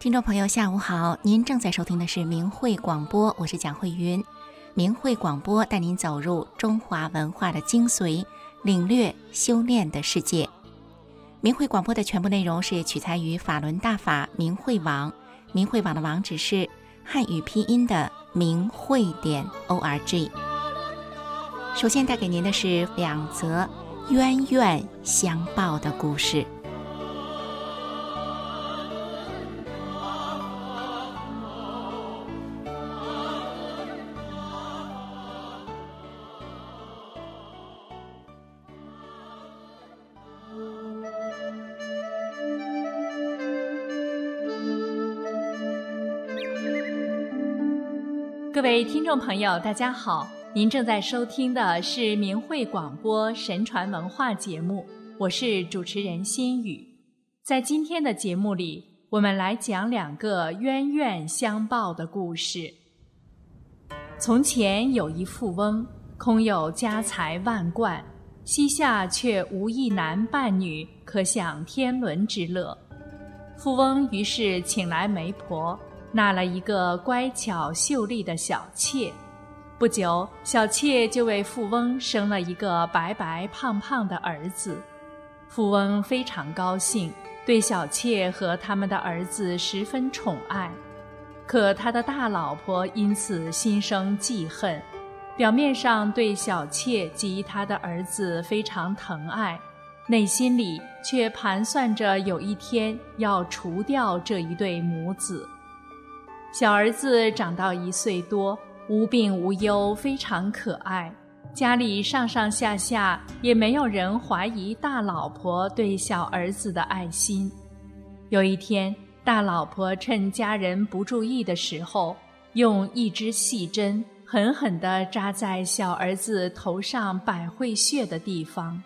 听众朋友，下午好！您正在收听的是明慧广播，我是蒋慧云。明慧广播带您走入中华文化的精髓，领略修炼的世界。明慧广播的全部内容是取材于法轮大法明慧网，明慧网的网址是汉语拼音的明慧点 o r g。首先带给您的是两则冤冤相报的故事。位听众朋友，大家好！您正在收听的是明慧广播神传文化节目，我是主持人心雨。在今天的节目里，我们来讲两个冤冤相报的故事。从前有一富翁，空有家财万贯，膝下却无一男半女可享天伦之乐。富翁于是请来媒婆。纳了一个乖巧秀丽的小妾，不久，小妾就为富翁生了一个白白胖胖的儿子。富翁非常高兴，对小妾和他们的儿子十分宠爱。可他的大老婆因此心生记恨，表面上对小妾及他的儿子非常疼爱，内心里却盘算着有一天要除掉这一对母子。小儿子长到一岁多，无病无忧，非常可爱。家里上上下下也没有人怀疑大老婆对小儿子的爱心。有一天，大老婆趁家人不注意的时候，用一支细针狠狠地扎在小儿子头上百会穴的地方。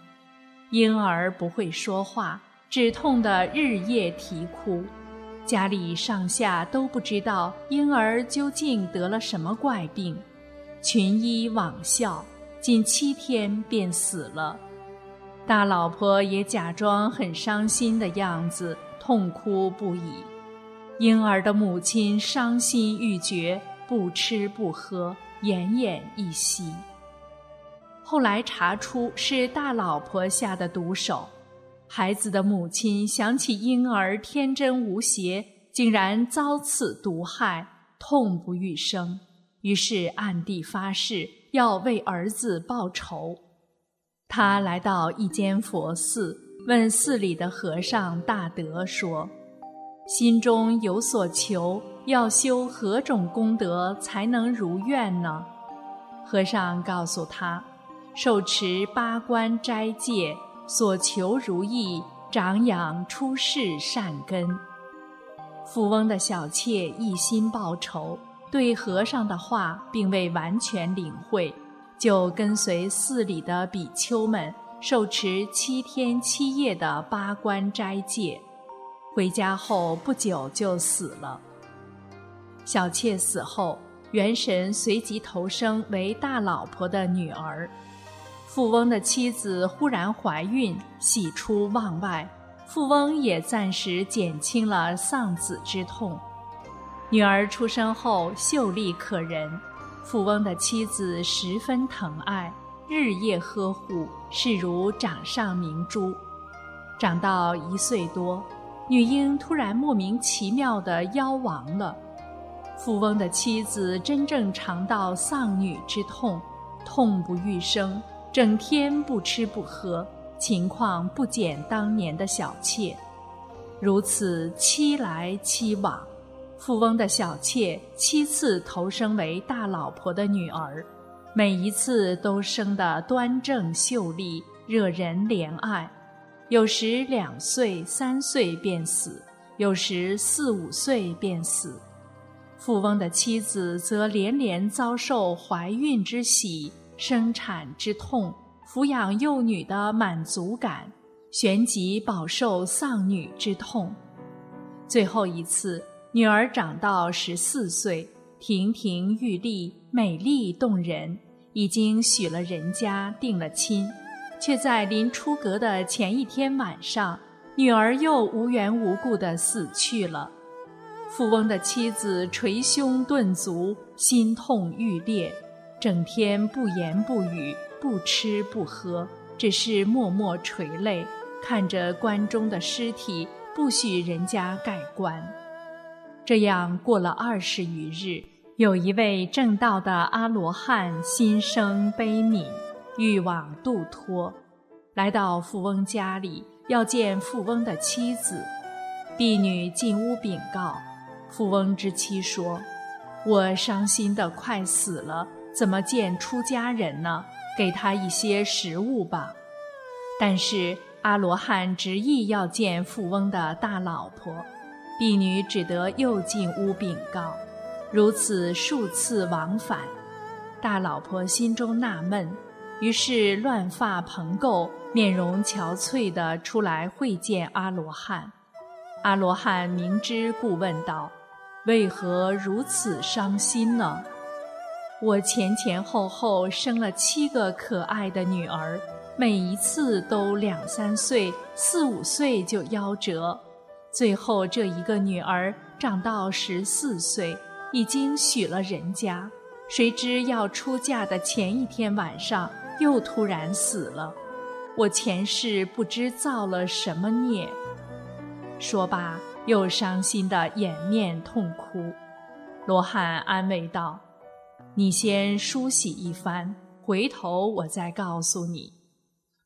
婴儿不会说话，只痛得日夜啼哭。家里上下都不知道婴儿究竟得了什么怪病，群医罔效，仅七天便死了。大老婆也假装很伤心的样子，痛哭不已。婴儿的母亲伤心欲绝，不吃不喝，奄奄一息。后来查出是大老婆下的毒手。孩子的母亲想起婴儿天真无邪，竟然遭此毒害，痛不欲生，于是暗地发誓要为儿子报仇。他来到一间佛寺，问寺里的和尚大德说：“心中有所求，要修何种功德才能如愿呢？”和尚告诉他：“受持八关斋戒。”所求如意，长养出世善根。富翁的小妾一心报仇，对和尚的话并未完全领会，就跟随寺里的比丘们受持七天七夜的八关斋戒。回家后不久就死了。小妾死后，元神随即投生为大老婆的女儿。富翁的妻子忽然怀孕，喜出望外，富翁也暂时减轻了丧子之痛。女儿出生后秀丽可人，富翁的妻子十分疼爱，日夜呵护，视如掌上明珠。长到一岁多，女婴突然莫名其妙地夭亡了，富翁的妻子真正尝到丧女之痛，痛不欲生。整天不吃不喝，情况不减当年的小妾。如此七来七往，富翁的小妾七次投生为大老婆的女儿，每一次都生得端正秀丽，惹人怜爱。有时两岁三岁便死，有时四五岁便死。富翁的妻子则连连遭受怀孕之喜。生产之痛，抚养幼女的满足感，旋即饱受丧女之痛。最后一次，女儿长到十四岁，亭亭玉立，美丽动人，已经许了人家，定了亲，却在临出阁的前一天晚上，女儿又无缘无故的死去了。富翁的妻子捶胸顿足，心痛欲裂，整天不言不语，不吃不喝，只是默默垂泪，看着棺中的尸体，不许人家盖棺。这样过了二十余日，有一位正道的阿罗汉心生悲悯，欲往度脱，来到富翁家里，要见富翁的妻子。婢女进屋禀告，富翁之妻说：“我伤心的快死了，怎么见出家人呢？给他一些食物吧。”但是阿罗汉执意要见富翁的大老婆。婢女只得又进屋禀告，如此数次往返，大老婆心中纳闷，于是乱发蓬垢、面容憔悴地出来会见阿罗汉。阿罗汉明知故问道：“为何如此伤心呢？”我前前后后生了七个可爱的女儿，每一次都两三岁、四五岁就夭折。最后，这一个女儿长到十四岁，已经许了人家，谁知要出嫁的前一天晚上，又突然死了。我前世不知造了什么孽。说罢，又伤心的掩面痛哭。罗汉安慰道：“你先梳洗一番，回头我再告诉你。”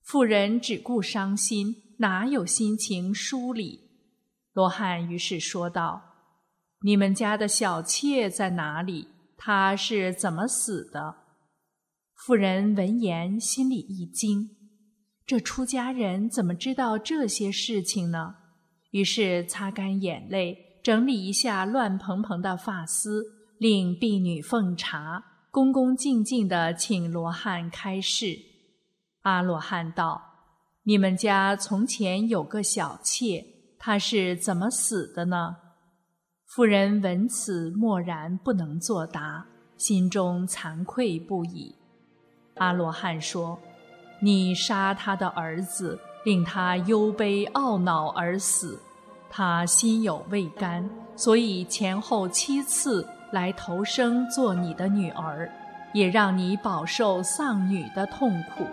妇人只顾伤心，哪有心情梳理？罗汉于是说道：“你们家的小妾在哪里？她是怎么死的？”妇人闻言心里一惊：“这出家人怎么知道这些事情呢？”于是擦干眼泪，整理一下乱蓬蓬的发丝，令婢女奉茶，恭恭敬敬地请罗汉开示。阿罗汉道：“你们家从前有个小妾。”他是怎么死的呢？妇人闻此默然不能作答，心中惭愧不已。阿罗汉说：“你杀他的儿子，令他忧悲懊恼而死，他心有未甘，所以前后七次来投生做你的女儿，也让你饱受丧女的痛苦，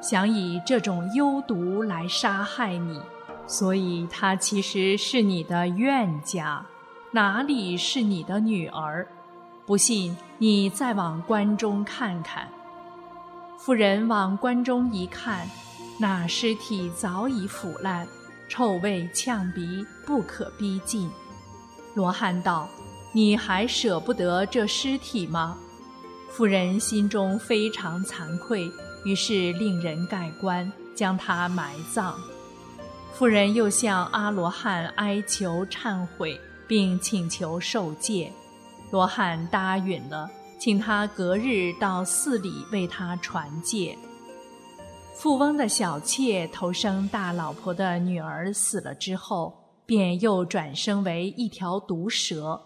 想以这种幽毒来杀害你。”所以，她其实是你的冤家，哪里是你的女儿？不信，你再往关中看看。妇人往关中一看，那尸体早已腐烂，臭味呛鼻，不可逼近。罗汉道：“你还舍不得这尸体吗？”妇人心中非常惭愧，于是令人盖棺，将他埋葬。妇人又向阿罗汉哀求忏悔，并请求受戒。罗汉答允了，请他隔日到寺里为他传戒。富翁的小妾投生大老婆的女儿死了之后，便又转生为一条毒蛇。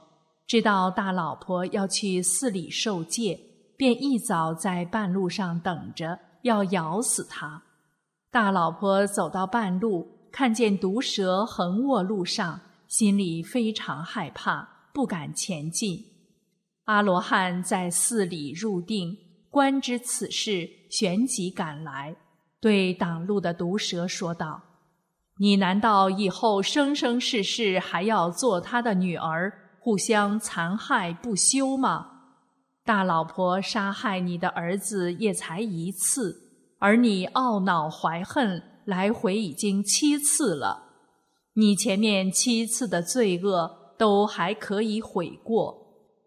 知道大老婆要去寺里受戒，便一早在半路上等着，要咬死她。大老婆走到半路。看见毒蛇横卧路上，心里非常害怕，不敢前进。阿罗汉在寺里入定，观知此事，旋即赶来，对挡路的毒蛇说道：“你难道以后生生世世还要做他的女儿，互相残害不休吗？大老婆杀害你的儿子也才一次，而你懊恼怀恨。”来回已经七次了，你前面七次的罪恶都还可以悔过，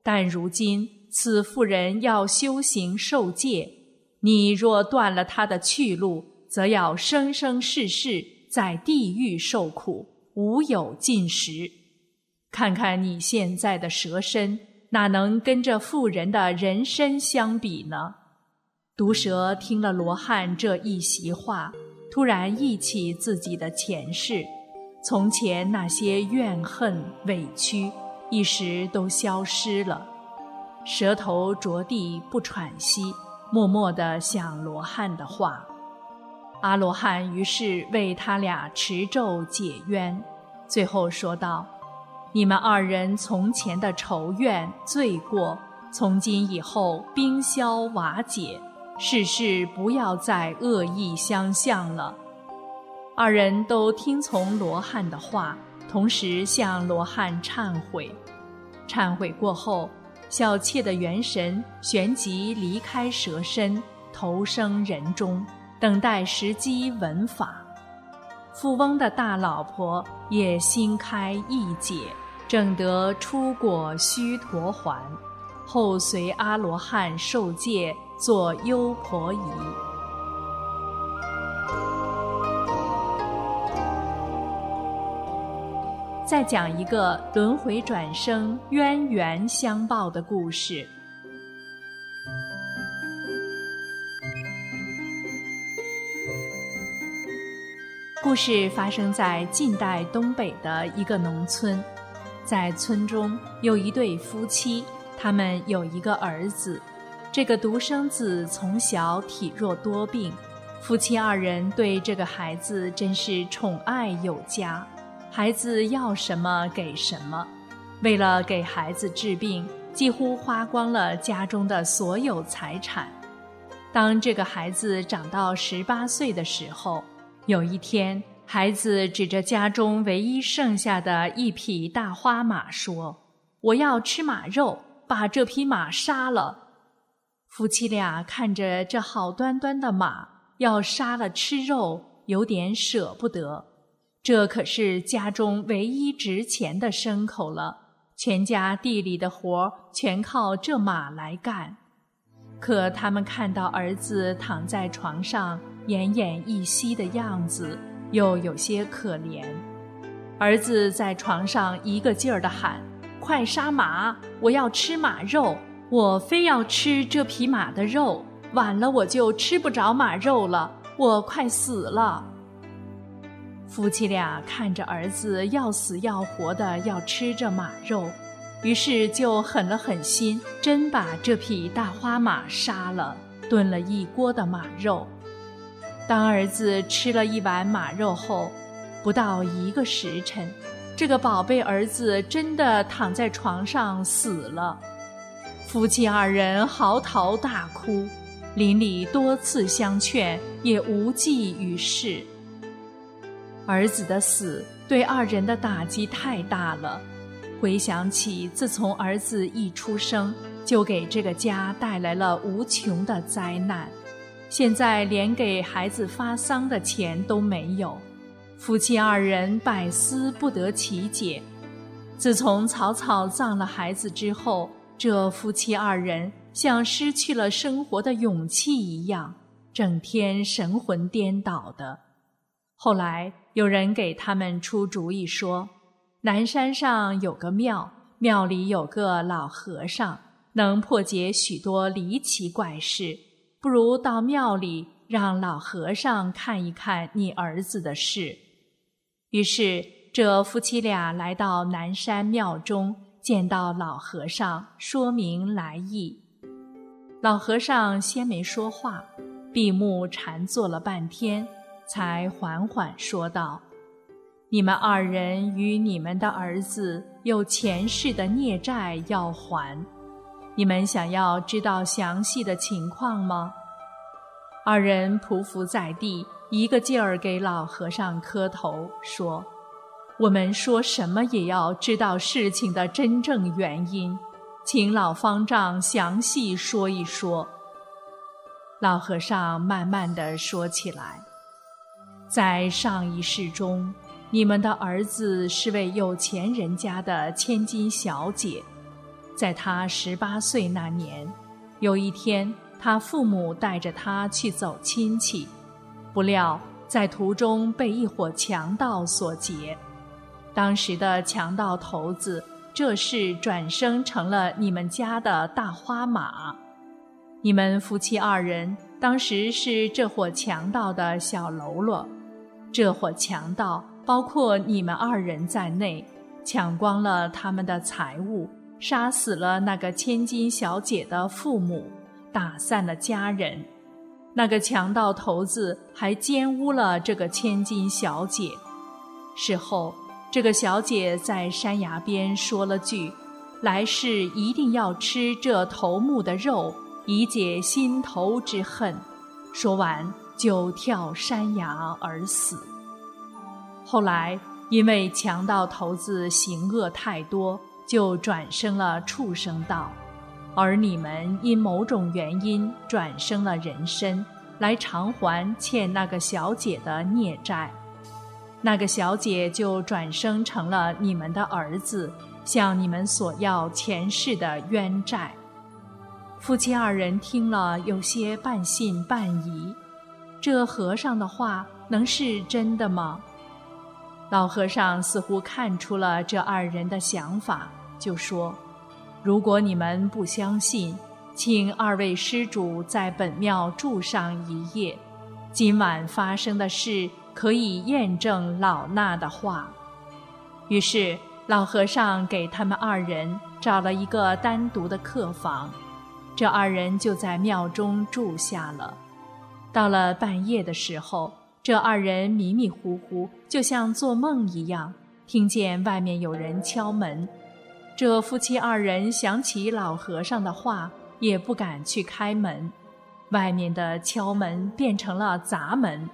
但如今此妇人要修行受戒，你若断了她的去路，则要生生世世在地狱受苦，无有尽时。看看你现在的蛇身，哪能跟这妇人的人身相比呢？毒蛇听了罗汉这一席话。突然忆起自己的前世，从前那些怨恨委屈，一时都消失了。舌头着地不喘息，默默地想罗汉的话。阿罗汉于是为他俩持咒解冤，最后说道：“你们二人从前的仇怨罪过，从今以后冰消瓦解，世事不要再恶意相向了。”二人都听从罗汉的话，同时向罗汉忏悔。忏悔过后，小妾的元神旋即离开蛇身，投生人中，等待时机闻法。富翁的大老婆也心开意解，正得出果须陀环，后随阿罗汉受戒，做优婆夷。再讲一个轮回转生、冤缘相报的故事。故事发生在近代东北的一个农村，在村中有一对夫妻，他们有一个儿子。这个独生子从小体弱多病，夫妻二人对这个孩子真是宠爱有加。孩子要什么给什么，为了给孩子治病，几乎花光了家中的所有财产。当这个孩子长到十八岁的时候，有一天，孩子指着家中唯一剩下的一匹大花马说：“我要吃马肉，把这匹马杀了。”夫妻俩看着这好端端的马要杀了吃肉，有点舍不得。这可是家中唯一值钱的牲口了，全家地里的活全靠这马来干。可他们看到儿子躺在床上奄奄一息的样子，又有些可怜。儿子在床上一个劲儿地喊：“快杀马！我要吃马肉！我非要吃这匹马的肉，晚了我就吃不着马肉了，我快死了。”夫妻俩看着儿子要死要活的要吃这马肉，于是就狠了狠心，真把这匹大花马杀了，炖了一锅的马肉。当儿子吃了一碗马肉后，不到一个时辰，这个宝贝儿子真的躺在床上死了。夫妻二人嚎啕大哭，邻里多次相劝，也无济于事。儿子的死对二人的打击太大了，回想起自从儿子一出生，就给这个家带来了无穷的灾难，现在连给孩子发丧的钱都没有，夫妻二人百思不得其解。自从草草葬了孩子之后，这夫妻二人像失去了生活的勇气一样，整天神魂颠倒的。后来。有人给他们出主意说，南山上有个庙，庙里有个老和尚，能破解许多离奇怪事。不如到庙里让老和尚看一看你儿子的事。于是，这夫妻俩来到南山庙中，见到老和尚，说明来意。老和尚先没说话，闭目禅坐了半天。才缓缓说道：“你们二人与你们的儿子有前世的孽债要还，你们想要知道详细的情况吗？”二人匍匐在地，一个劲儿给老和尚磕头，说：“我们说什么也要知道事情的真正原因，请老方丈详细说一说。”老和尚慢慢的说起来。在上一世中，你们的儿子是位有钱人家的千金小姐。在他十八岁那年，有一天，他父母带着他去走亲戚，不料在途中被一伙强盗所劫。当时的强盗头子，这是转生成了你们家的大花马。你们夫妻二人当时是这伙强盗的小喽啰。这伙强盗包括你们二人在内，抢光了他们的财物，杀死了那个千金小姐的父母，打散了家人。那个强盗头子还奸污了这个千金小姐。事后，这个小姐在山崖边说了句：“来世一定要吃这头目的肉，以解心头之恨。”说完就跳山崖而死。后来因为强盗头子行恶太多，就转生了畜生道，而你们因某种原因转生了人身，来偿还欠那个小姐的孽债。那个小姐就转生成了你们的儿子，向你们索要前世的冤债。夫妻二人听了，有些半信半疑。这和尚的话能是真的吗？老和尚似乎看出了这二人的想法，就说：“如果你们不相信，请二位施主在本庙住上一夜。今晚发生的事。”可以验证老衲的话。于是老和尚给他们二人找了一个单独的客房，这二人就在庙中住下了。到了半夜的时候，这二人迷迷糊糊，就像做梦一样，听见外面有人敲门。这夫妻二人想起老和尚的话，也不敢去开门。外面的敲门变成了砸门。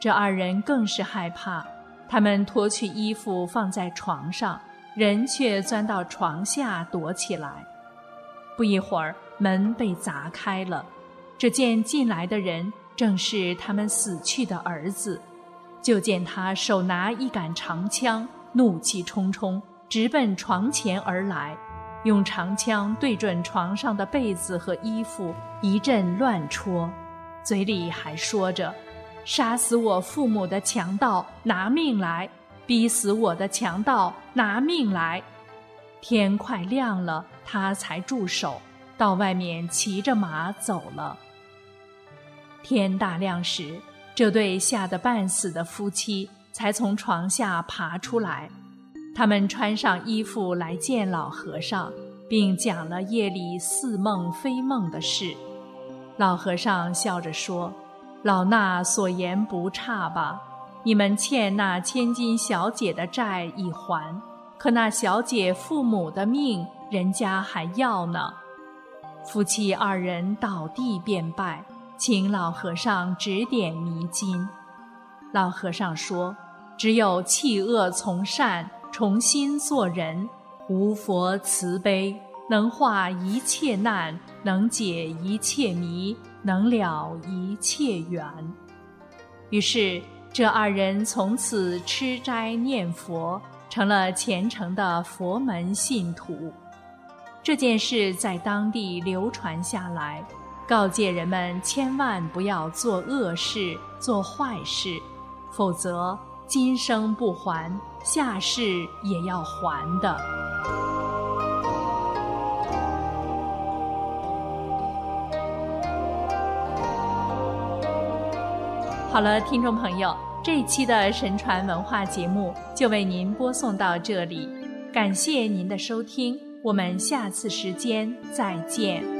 这二人更是害怕，他们脱去衣服放在床上，人却钻到床下躲起来。不一会儿，门被砸开了，只见进来的人正是他们死去的儿子。就见他手拿一杆长枪，怒气冲冲，直奔床前而来，用长枪对准床上的被子和衣服一阵乱戳，嘴里还说着。杀死我父母的强盗拿命来，逼死我的强盗拿命来。天快亮了，他才住手，到外面骑着马走了。天大亮时，这对吓得半死的夫妻才从床下爬出来，他们穿上衣服来见老和尚，并讲了夜里似梦非梦的事。老和尚笑着说。老衲所言不差吧？你们欠那千金小姐的债已还，可那小姐父母的命，人家还要呢。夫妻二人倒地便拜，请老和尚指点迷津。老和尚说：“只有弃恶从善，重新做人。无佛慈悲，能化一切难，能解一切迷。”能了一切缘。于是，这二人从此吃斋念佛，成了虔诚的佛门信徒。这件事在当地流传下来，告诫人们千万不要做恶事、做坏事，否则今生不还，下世也要还的。好了，听众朋友，这一期的神传文化节目就为您播送到这里，感谢您的收听，我们下次时间再见。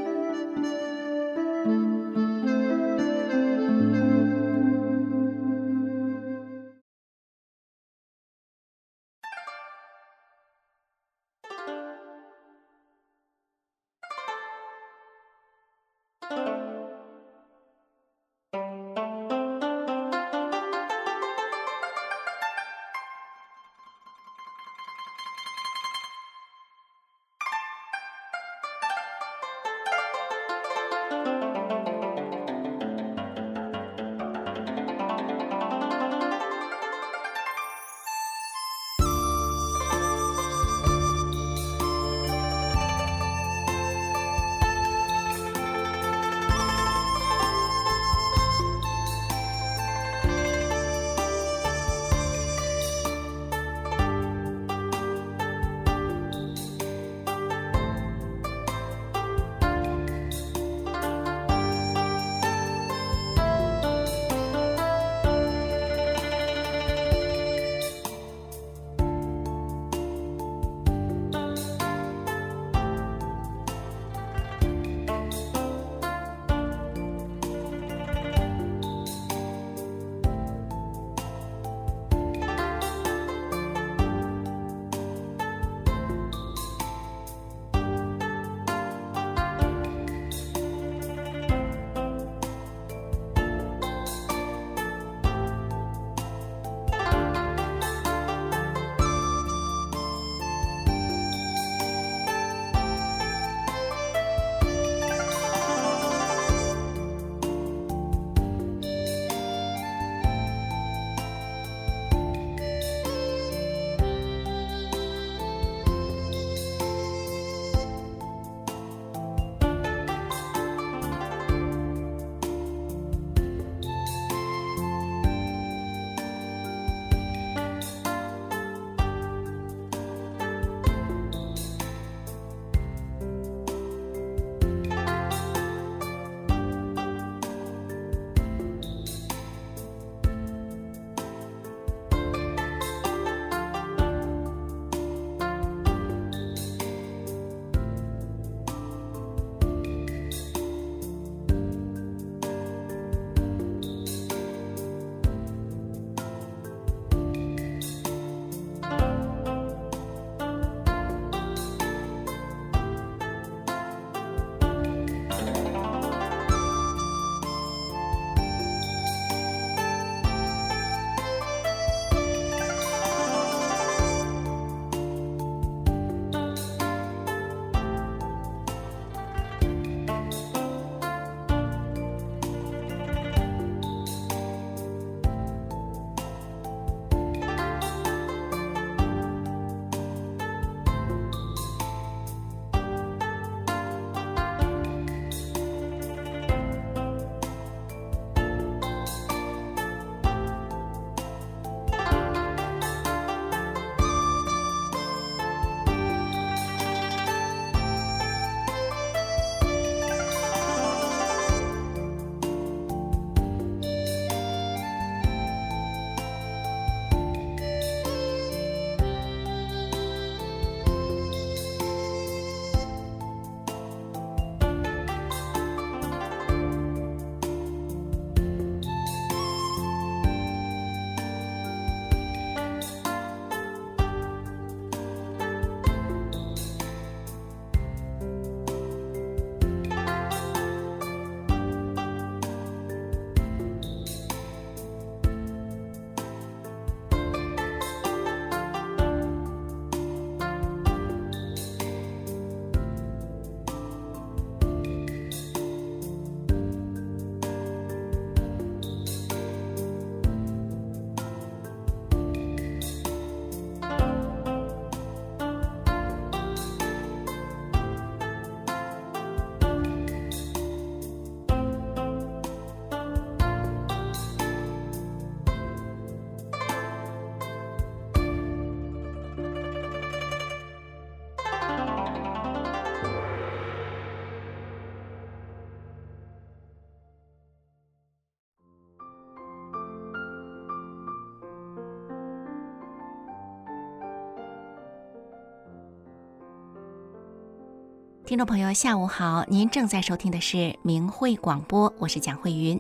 听众朋友，下午好！您正在收听的是明慧广播，我是蒋慧云。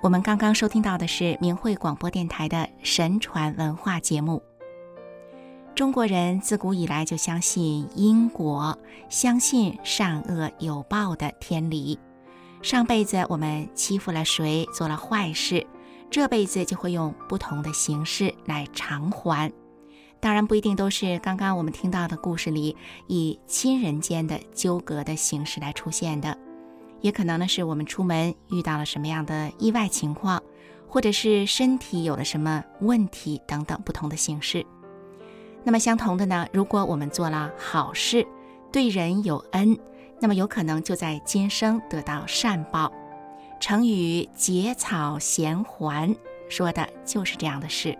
我们刚刚收听到的是明慧广播电台的神传文化节目。中国人自古以来就相信因果，相信善恶有报的天理。上辈子我们欺负了谁，做了坏事，这辈子就会用不同的形式来偿还。当然不一定都是刚刚我们听到的故事里以亲人间的纠葛的形式来出现的，也可能呢是我们出门遇到了什么样的意外情况，或者是身体有了什么问题等等不同的形式。那么相同的呢，如果我们做了好事，对人有恩，那么有可能就在今生得到善报。成语“结草衔环”说的就是这样的事。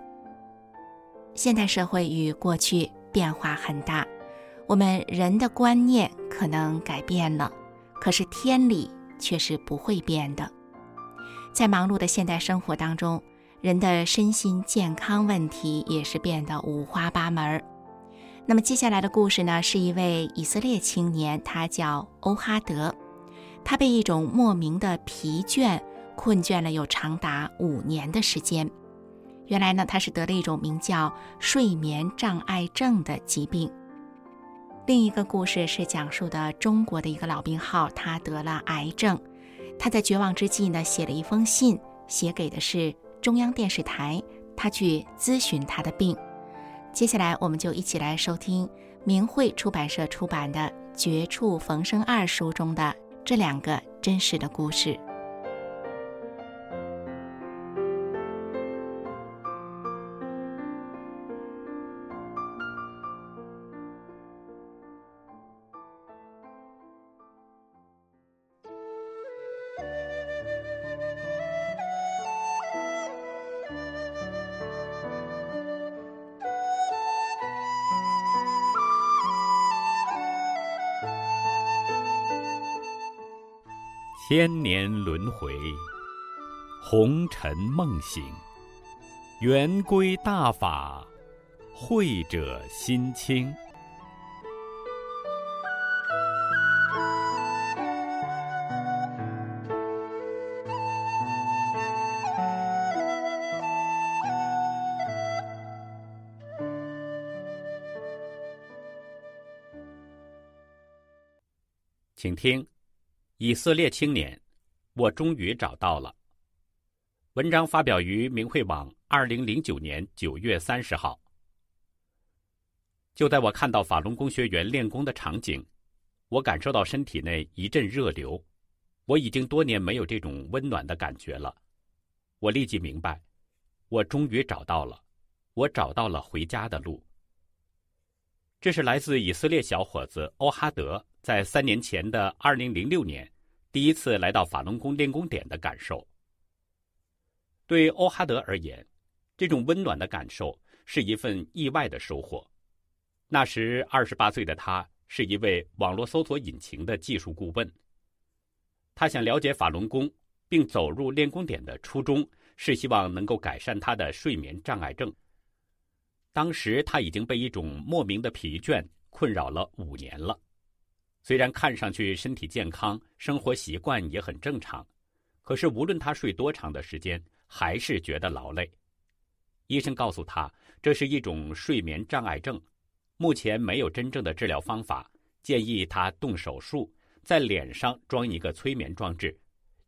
现代社会与过去变化很大，我们人的观念可能改变了，可是天理却是不会变的。在忙碌的现代生活当中，人的身心健康问题也是变得五花八门。那么接下来的故事呢，是一位以色列青年，他叫欧哈德，他被一种莫名的疲倦困倦了有长达五年的时间。原来呢，他是得了一种名叫睡眠障碍症的疾病。另一个故事是讲述的中国的一个老病号，他得了癌症，他在绝望之际呢，写了一封信，写给的是中央电视台，他去咨询他的病。接下来，我们就一起来收听明慧出版社出版的《绝处逢生二》书中的这两个真实的故事。千年轮回，红尘梦醒，圆规大法，慧者心清。请听。以色列青年，我终于找到了。文章发表于明慧网，二零零九年九月三十号。就在我看到法轮功学员练功的场景，我感受到身体内一阵热流。我已经多年没有这种温暖的感觉了。我立即明白，我终于找到了，我找到了回家的路。这是来自以色列小伙子欧哈德。在三年前的二零零六年，第一次来到法轮功练功点的感受。对欧哈德而言，这种温暖的感受是一份意外的收获。那时二十八岁的他是一位网络搜索引擎的技术顾问。他想了解法轮功，并走入练功点的初衷是希望能够改善他的睡眠障碍症。当时他已经被一种莫名的疲倦困扰了五年了。虽然看上去身体健康，生活习惯也很正常，可是无论他睡多长的时间，还是觉得劳累。医生告诉他，这是一种睡眠障碍症，目前没有真正的治疗方法，建议他动手术，在脸上装一个催眠装置，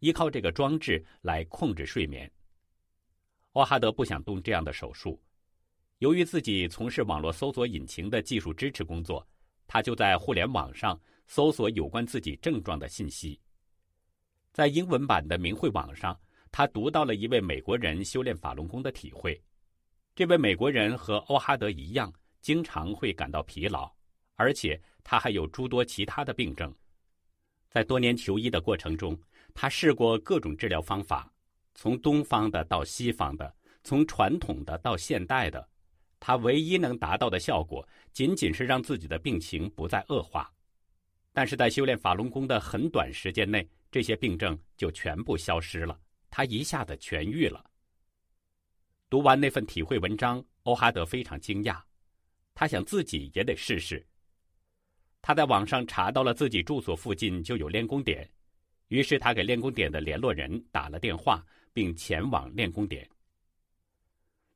依靠这个装置来控制睡眠。奥哈德不想动这样的手术，由于自己从事网络搜索引擎的技术支持工作，他就在互联网上。搜索有关自己症状的信息，在英文版的明慧网上，他读到了一位美国人修炼法轮功的体会。这位美国人和欧哈德一样，经常会感到疲劳，而且他还有诸多其他的病症。在多年求医的过程中，他试过各种治疗方法，从东方的到西方的，从传统的到现代的，他唯一能达到的效果，仅仅是让自己的病情不再恶化。但是在修炼法轮功的很短时间内，这些病症就全部消失了，他一下子痊愈了。读完那份体会文章，欧哈德非常惊讶，他想自己也得试试。他在网上查到了自己住所附近就有练功点，于是他给练功点的联络人打了电话，并前往练功点。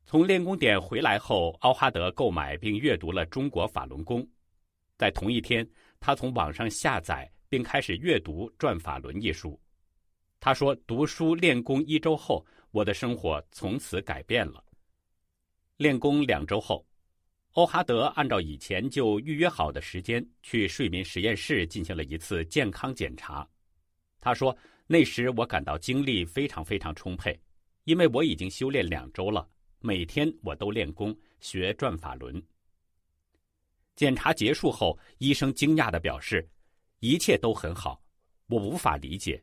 从练功点回来后，奥哈德购买并阅读了《中国法轮功》。在同一天，他从网上下载并开始阅读《转法轮》一书。他说：“读书练功一周后，我的生活从此改变了。”练功两周后，欧哈德按照以前就预约好的时间去睡眠实验室进行了一次健康检查。他说：“那时我感到精力非常非常充沛，因为我已经修炼两周了。”每天我都练功学转法轮。检查结束后，医生惊讶的表示：“一切都很好，我无法理解。”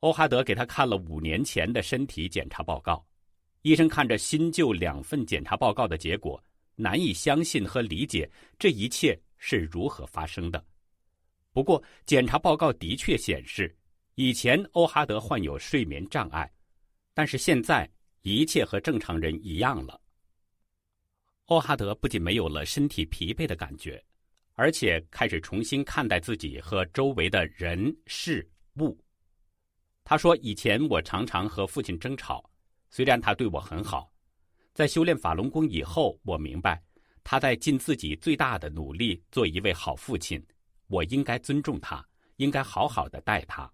欧哈德给他看了五年前的身体检查报告，医生看着新旧两份检查报告的结果，难以相信和理解这一切是如何发生的。不过，检查报告的确显示，以前欧哈德患有睡眠障碍，但是现在。一切和正常人一样了。欧哈德不仅没有了身体疲惫的感觉，而且开始重新看待自己和周围的人事物。他说：“以前我常常和父亲争吵，虽然他对我很好。在修炼法轮功以后，我明白他在尽自己最大的努力做一位好父亲。我应该尊重他，应该好好的待他。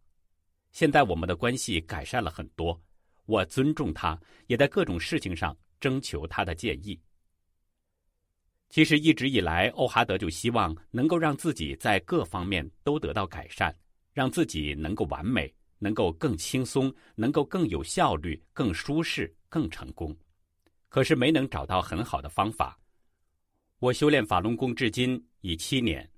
现在我们的关系改善了很多。”我尊重他，也在各种事情上征求他的建议。其实一直以来，欧哈德就希望能够让自己在各方面都得到改善，让自己能够完美，能够更轻松，能够更有效率、更舒适、更成功。可是没能找到很好的方法。我修炼法轮功至今已七年，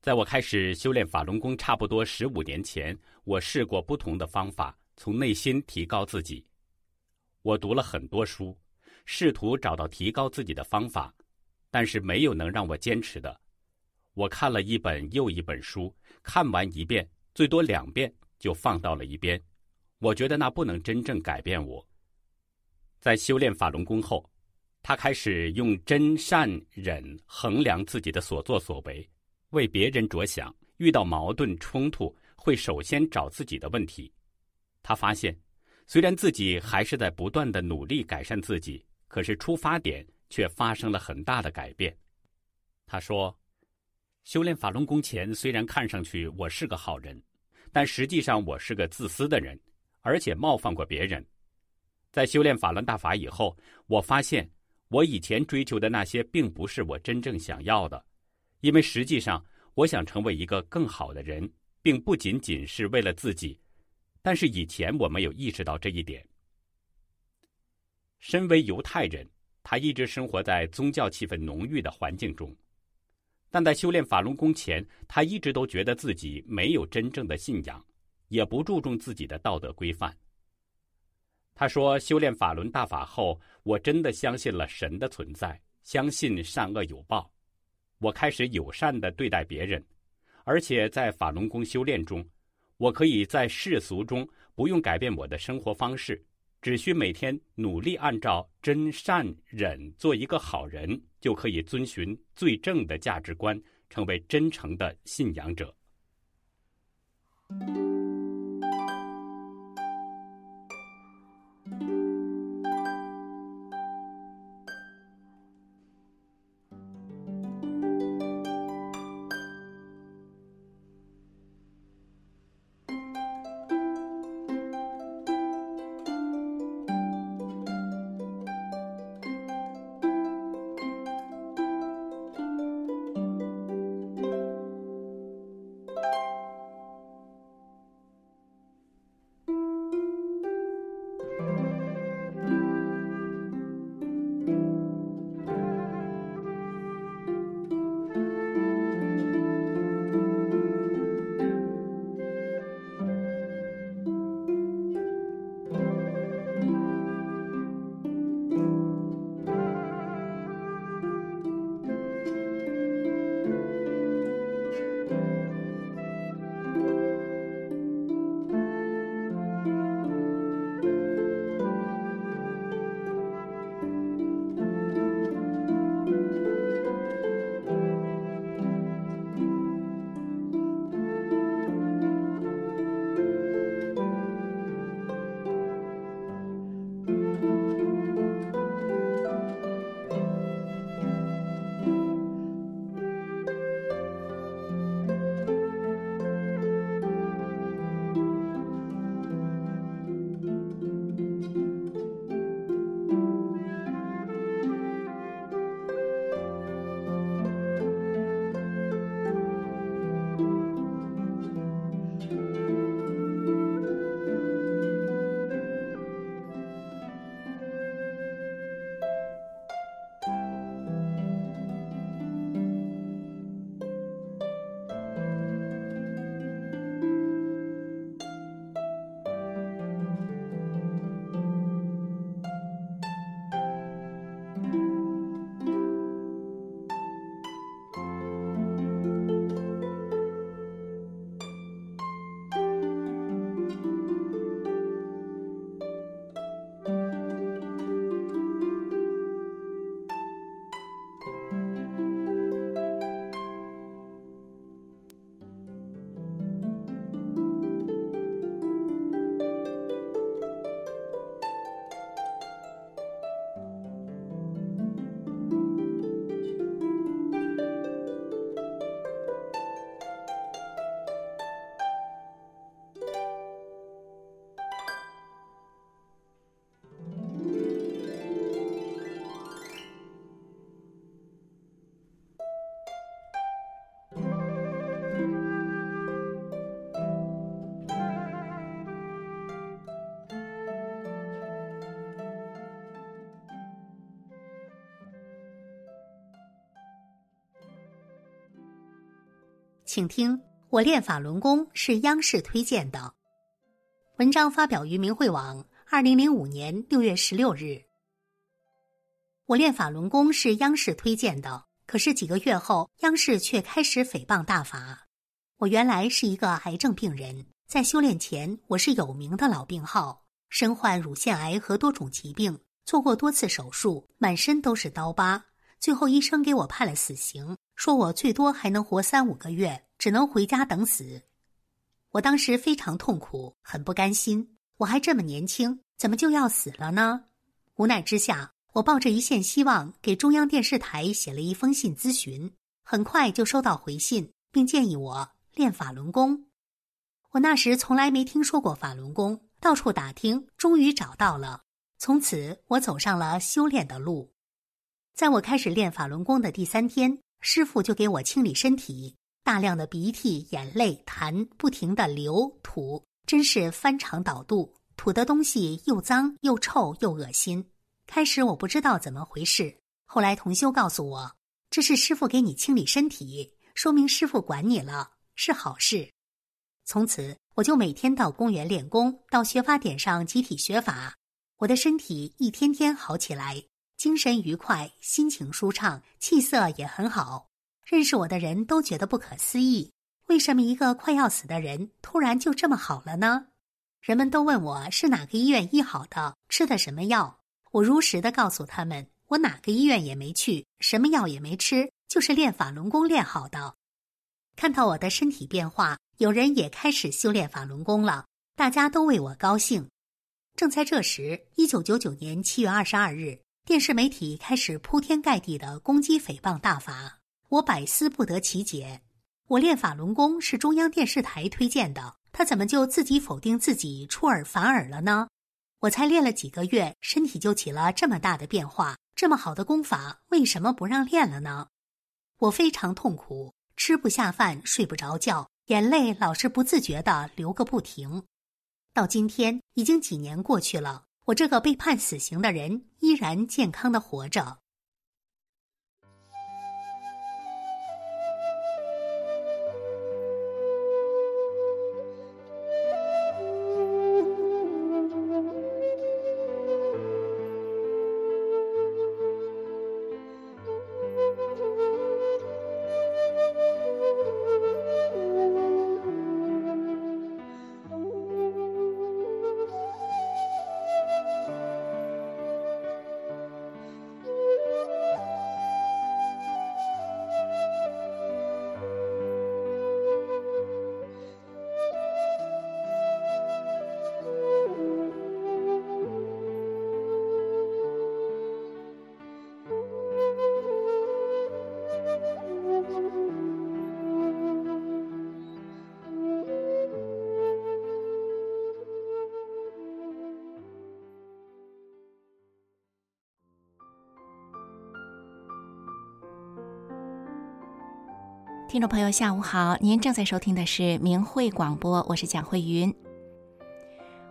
在我开始修炼法轮功差不多十五年前，我试过不同的方法，从内心提高自己。我读了很多书，试图找到提高自己的方法，但是没有能让我坚持的。我看了一本又一本书，看完一遍最多两遍就放到了一边。我觉得那不能真正改变我。在修炼法轮功后，他开始用真善忍衡量自己的所作所为，为别人着想。遇到矛盾冲突，会首先找自己的问题。他发现。虽然自己还是在不断的努力改善自己，可是出发点却发生了很大的改变。他说：“修炼法轮功前，虽然看上去我是个好人，但实际上我是个自私的人，而且冒犯过别人。在修炼法轮大法以后，我发现我以前追求的那些并不是我真正想要的，因为实际上我想成为一个更好的人，并不仅仅是为了自己。”但是以前我没有意识到这一点。身为犹太人，他一直生活在宗教气氛浓郁的环境中，但在修炼法轮功前，他一直都觉得自己没有真正的信仰，也不注重自己的道德规范。他说：“修炼法轮大法后，我真的相信了神的存在，相信善恶有报，我开始友善的对待别人，而且在法轮功修炼中。”我可以在世俗中不用改变我的生活方式，只需每天努力按照真善忍做一个好人，就可以遵循最正的价值观，成为真诚的信仰者。请听我练法轮功是央视推荐的。文章发表于明慧网，二零零五年六月十六日。我练法轮功是央视推荐的，可是几个月后，央视却开始诽谤大法。我原来是一个癌症病人，在修炼前，我是有名的老病号，身患乳腺癌和多种疾病，做过多次手术，满身都是刀疤。最后医生给我判了死刑，说我最多还能活三五个月，只能回家等死。我当时非常痛苦，很不甘心。我还这么年轻，怎么就要死了呢？无奈之下，我抱着一线希望，给中央电视台写了一封信咨询。很快就收到回信，并建议我练法轮功。我那时从来没听说过法轮功，到处打听，终于找到了。从此，我走上了修炼的路。在我开始练法轮功的第三天，师傅就给我清理身体，大量的鼻涕、眼泪、痰不停的流吐，真是翻肠倒肚，吐的东西又脏又臭又恶心。开始我不知道怎么回事，后来同修告诉我，这是师傅给你清理身体，说明师傅管你了，是好事。从此我就每天到公园练功，到学法点上集体学法，我的身体一天天好起来。精神愉快，心情舒畅，气色也很好。认识我的人都觉得不可思议：为什么一个快要死的人突然就这么好了呢？人们都问我是哪个医院医好的，吃的什么药。我如实的告诉他们，我哪个医院也没去，什么药也没吃，就是练法轮功练好的。看到我的身体变化，有人也开始修炼法轮功了，大家都为我高兴。正在这时，一九九九年七月二十二日。电视媒体开始铺天盖地的攻击诽谤大法，我百思不得其解。我练法轮功是中央电视台推荐的，他怎么就自己否定自己，出尔反尔了呢？我才练了几个月，身体就起了这么大的变化，这么好的功法，为什么不让练了呢？我非常痛苦，吃不下饭，睡不着觉，眼泪老是不自觉的流个不停。到今天已经几年过去了。我这个被判死刑的人依然健康的活着。听众朋友，下午好！您正在收听的是明慧广播，我是蒋慧云。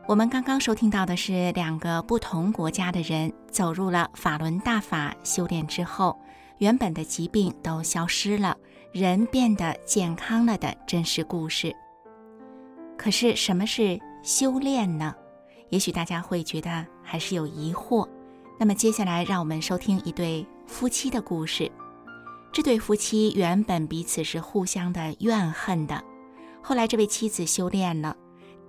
我们刚刚收听到的是两个不同国家的人走入了法轮大法修炼之后，原本的疾病都消失了，人变得健康了的真实故事。可是，什么是修炼呢？也许大家会觉得还是有疑惑。那么，接下来让我们收听一对夫妻的故事。这对夫妻原本彼此是互相的怨恨的，后来这位妻子修炼了，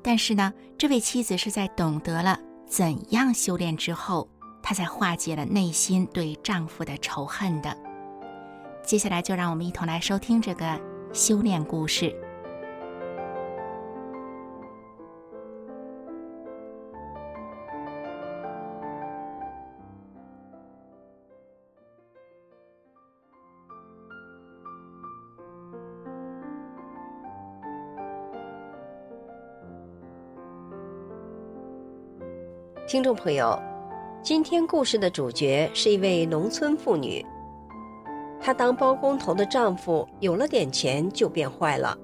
但是呢，这位妻子是在懂得了怎样修炼之后，她才化解了内心对丈夫的仇恨的。接下来就让我们一同来收听这个修炼故事。听众朋友，今天故事的主角是一位农村妇女。她当包工头的丈夫有了点钱就变坏了，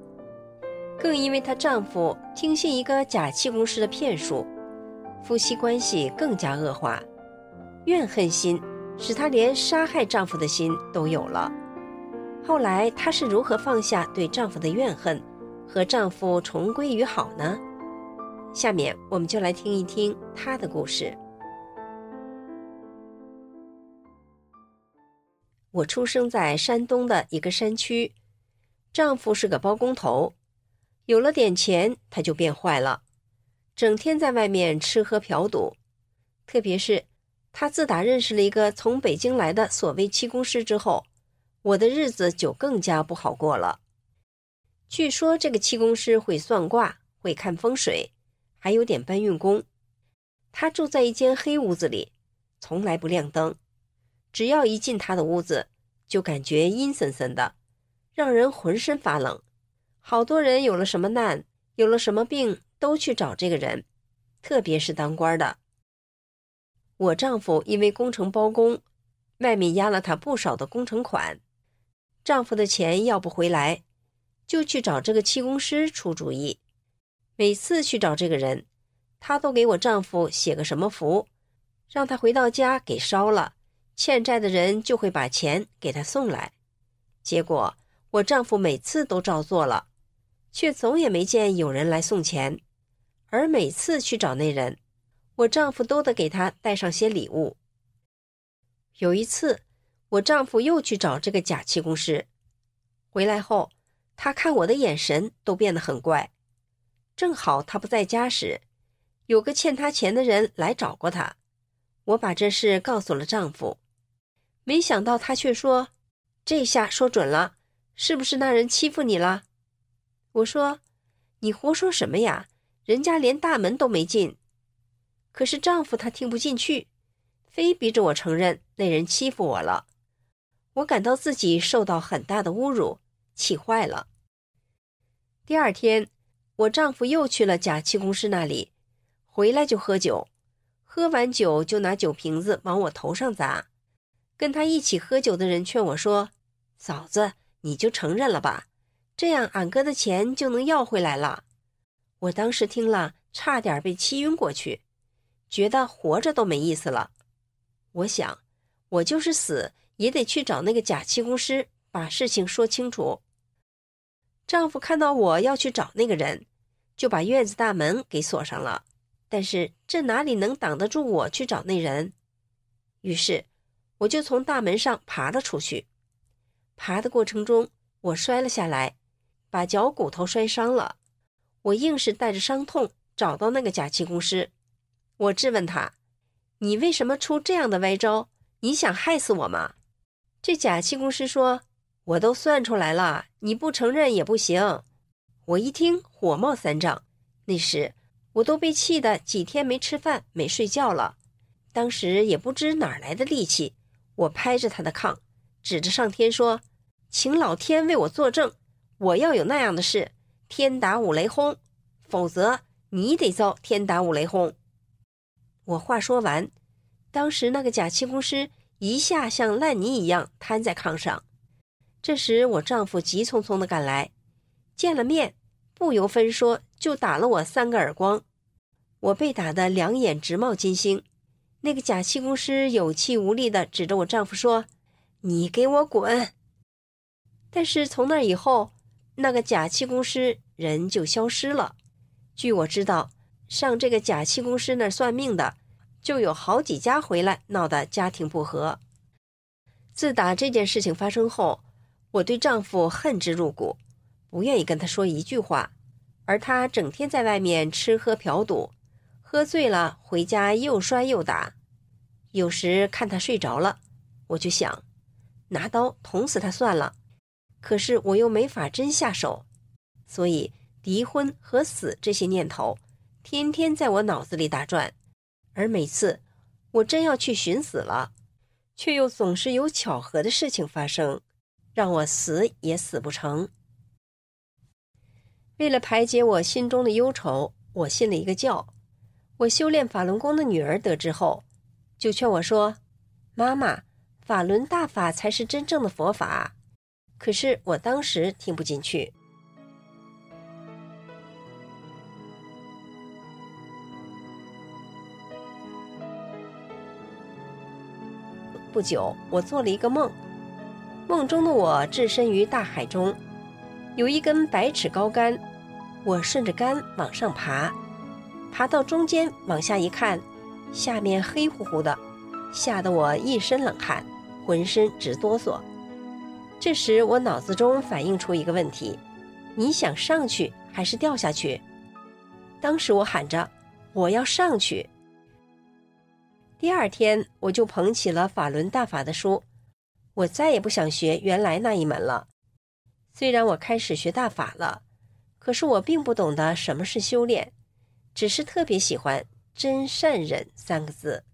更因为她丈夫听信一个假气功师的骗术，夫妻关系更加恶化，怨恨心使她连杀害丈夫的心都有了。后来她是如何放下对丈夫的怨恨，和丈夫重归于好呢？下面我们就来听一听她的故事。我出生在山东的一个山区，丈夫是个包工头，有了点钱他就变坏了，整天在外面吃喝嫖赌，特别是他自打认识了一个从北京来的所谓气功师之后，我的日子就更加不好过了。据说这个气功师会算卦，会看风水，还有点搬运工。他住在一间黑屋子里，从来不亮灯。只要一进他的屋子，就感觉阴森森的，让人浑身发冷。好多人有了什么难，有了什么病，都去找这个人，特别是当官的。我丈夫因为工程包工，外面压了他不少的工程款，丈夫的钱要不回来，就去找这个气功师出主意。每次去找这个人，他都给我丈夫写个什么符，让他回到家给烧了。欠债的人就会把钱给他送来，结果我丈夫每次都照做了，却总也没见有人来送钱。而每次去找那人，我丈夫都得给他带上些礼物。有一次，我丈夫又去找这个假气功师，回来后，他看我的眼神都变得很怪。正好他不在家时，有个欠他钱的人来找过他，我把这事告诉了丈夫。没想到他却说：“这下说准了，是不是那人欺负你了？”我说：“你胡说什么呀？人家连大门都没进。”可是丈夫他听不进去，非逼着我承认那人欺负我了。我感到自己受到很大的侮辱，气坏了。第二天，我丈夫又去了假气功师那里，回来就喝酒，喝完酒就拿酒瓶子往我头上砸。跟他一起喝酒的人劝我说：“嫂子，你就承认了吧，这样俺哥的钱就能要回来了。”我当时听了，差点被气晕过去，觉得活着都没意思了。我想，我就是死也得去找那个假气功师，把事情说清楚。丈夫看到我要去找那个人，就把院子大门给锁上了。但是这哪里能挡得住我去找那人？于是。我就从大门上爬了出去，爬的过程中我摔了下来，把脚骨头摔伤了。我硬是带着伤痛找到那个假气功师，我质问他：“你为什么出这样的歪招？你想害死我吗？”这假气功师说：“我都算出来了，你不承认也不行。”我一听火冒三丈，那时我都被气得几天没吃饭没睡觉了，当时也不知哪来的力气。我拍着他的炕，指着上天说：“请老天为我作证，我要有那样的事，天打五雷轰，否则你得遭天打五雷轰。”我话说完，当时那个假气功师一下像烂泥一样瘫在炕上。这时我丈夫急匆匆的赶来，见了面，不由分说就打了我三个耳光，我被打得两眼直冒金星。那个假气功师有气无力的指着我丈夫说：“你给我滚！”但是从那以后，那个假气功师人就消失了。据我知道，上这个假气功师那算命的，就有好几家回来闹得家庭不和。自打这件事情发生后，我对丈夫恨之入骨，不愿意跟他说一句话，而他整天在外面吃喝嫖赌。喝醉了回家又摔又打，有时看他睡着了，我就想拿刀捅死他算了。可是我又没法真下手，所以离婚和死这些念头天天在我脑子里打转。而每次我真要去寻死了，却又总是有巧合的事情发生，让我死也死不成。为了排解我心中的忧愁，我信了一个教。我修炼法轮功的女儿得知后，就劝我说：“妈妈，法轮大法才是真正的佛法。”可是我当时听不进去。不久，我做了一个梦，梦中的我置身于大海中，有一根百尺高杆，我顺着杆往上爬，爬到中间往下一看，下面黑乎乎的，吓得我一身冷汗，浑身直哆嗦。这时我脑子中反映出一个问题：你想上去还是掉下去？当时我喊着：“我要上去。”第二天，我就捧起了法轮大法的书，我再也不想学原来那一门了。虽然我开始学大法了，可是我并不懂得什么是修炼，只是特别喜欢“真善忍”三个字。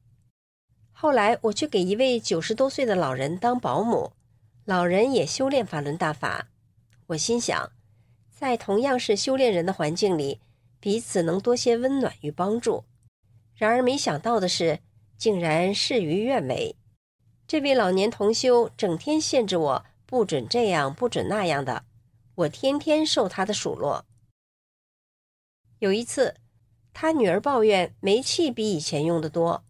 后来，我去给一位九十多岁的老人当保姆，老人也修炼法轮大法。我心想，在同样是修炼人的环境里，彼此能多些温暖与帮助。然而，没想到的是。竟然事与愿违，这位老年同修整天限制我，不准这样，不准那样的，我天天受他的数落。有一次，他女儿抱怨煤气比以前用的多，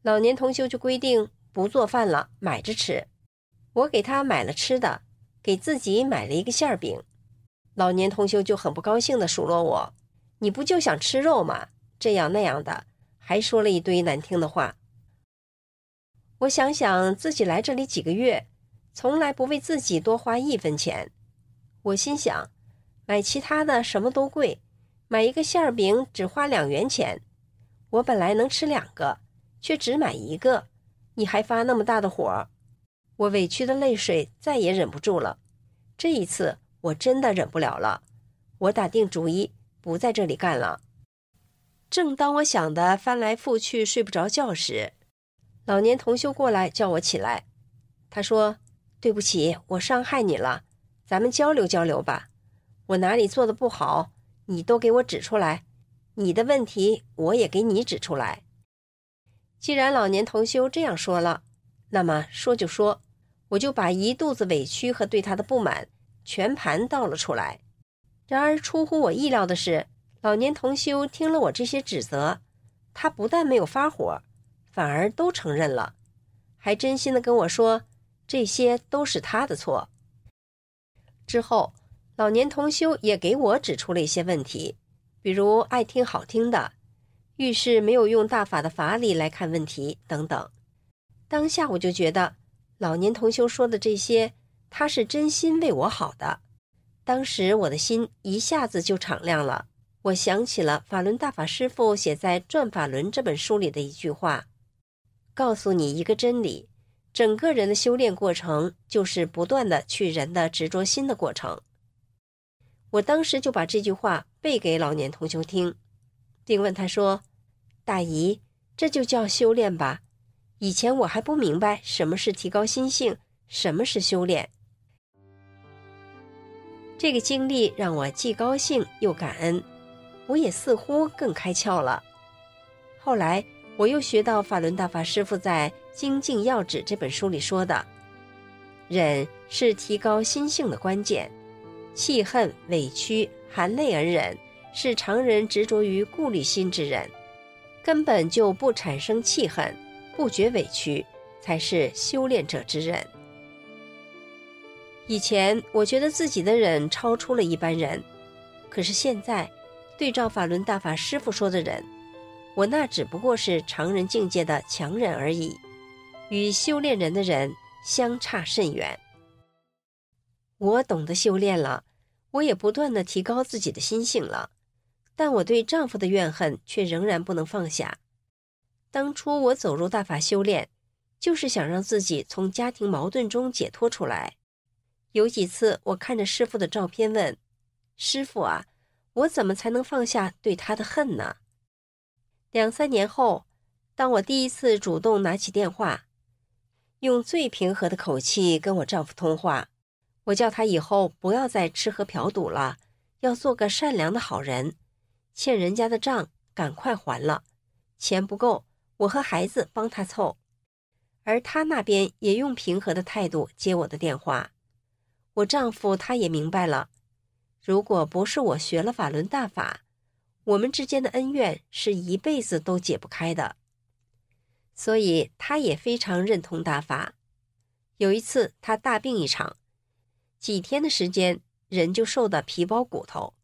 老年同修就规定不做饭了，买着吃。我给他买了吃的，给自己买了一个馅饼，老年同修就很不高兴的数落我：“你不就想吃肉吗？这样那样的，还说了一堆难听的话。”我想想自己来这里几个月，从来不为自己多花一分钱。我心想，买其他的什么都贵，买一个馅儿饼只花两元钱，我本来能吃两个，却只买一个，你还发那么大的火，我委屈的泪水再也忍不住了。这一次我真的忍不了了，我打定主意不在这里干了。正当我想的翻来覆去睡不着觉时，老年同修过来叫我起来，他说：“对不起，我伤害你了，咱们交流交流吧。我哪里做的不好，你都给我指出来；你的问题，我也给你指出来。既然老年同修这样说了，那么说就说，我就把一肚子委屈和对他的不满全盘道了出来。然而出乎我意料的是，老年同修听了我这些指责，他不但没有发火。”反而都承认了，还真心的跟我说，这些都是他的错。之后，老年同修也给我指出了一些问题，比如爱听好听的，遇事没有用大法的法理来看问题等等。当下我就觉得，老年同修说的这些，他是真心为我好的。当时我的心一下子就敞亮了。我想起了法轮大法师父写在《转法轮》这本书里的一句话。告诉你一个真理：整个人的修炼过程就是不断的去人的执着心的过程。我当时就把这句话背给老年同修听，并问他说：“大姨，这就叫修炼吧？以前我还不明白什么是提高心性，什么是修炼。”这个经历让我既高兴又感恩，我也似乎更开窍了。后来。我又学到法轮大法师父在《精进要旨》这本书里说的：“忍是提高心性的关键，气恨、委屈、含泪而忍，是常人执着于顾虑心之忍，根本就不产生气恨，不觉委屈，才是修炼者之忍。”以前我觉得自己的忍超出了一般人，可是现在，对照法轮大法师父说的忍。我那只不过是常人境界的强忍而已，与修炼人的人相差甚远。我懂得修炼了，我也不断的提高自己的心性了，但我对丈夫的怨恨却仍然不能放下。当初我走入大法修炼，就是想让自己从家庭矛盾中解脱出来。有几次，我看着师傅的照片问：“师傅啊，我怎么才能放下对他的恨呢？”两三年后，当我第一次主动拿起电话，用最平和的口气跟我丈夫通话，我叫他以后不要再吃喝嫖赌了，要做个善良的好人，欠人家的账赶快还了，钱不够，我和孩子帮他凑。而他那边也用平和的态度接我的电话，我丈夫他也明白了，如果不是我学了法轮大法。我们之间的恩怨是一辈子都解不开的，所以他也非常认同大法。有一次，她大病一场，几天的时间，人就瘦得皮包骨头。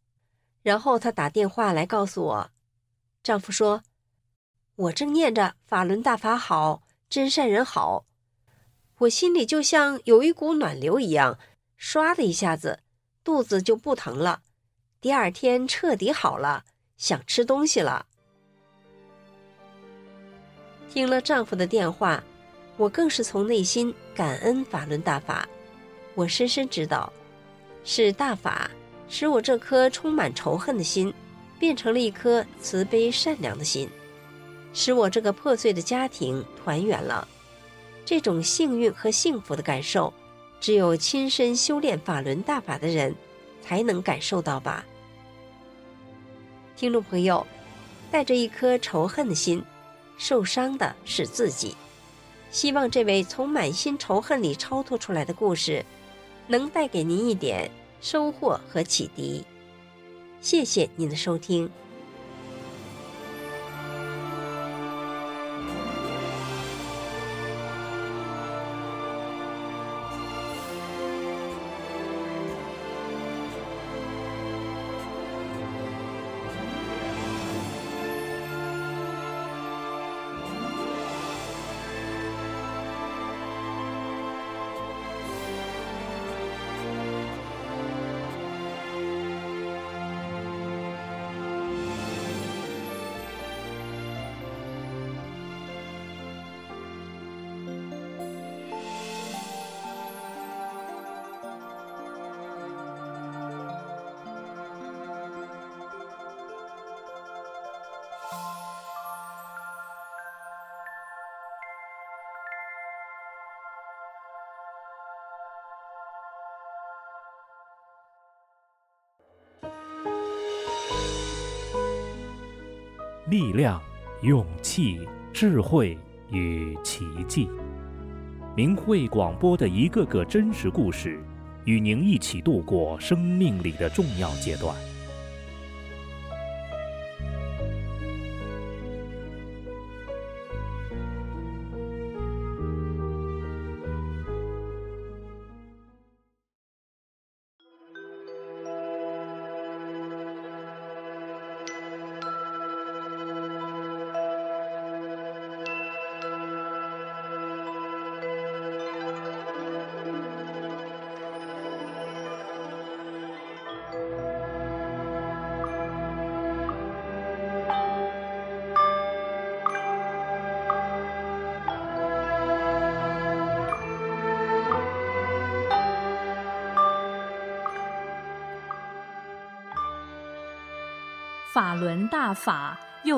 然后她打电话来告诉我，丈夫说：“我正念着法轮大法好，真善人好，我心里就像有一股暖流一样，唰的一下子，肚子就不疼了。第二天彻底好了，想吃东西了。”听了丈夫的电话，我更是从内心感恩法轮大法。我深深知道，是大法使我这颗充满仇恨的心，变成了一颗慈悲善良的心，使我这个破碎的家庭团圆了。这种幸运和幸福的感受，只有亲身修炼法轮大法的人，才能感受到吧。听众朋友，带着一颗仇恨的心。受伤的是自己，希望这位从满心仇恨里超脱出来的故事，能带给您一点收获和启迪。谢谢您的收听。力量、勇气、智慧与奇迹，明慧广播的一个个真实故事，与您一起度过生命里的重要阶段。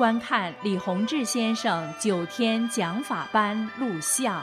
观看李洪志先生九天讲法班录像。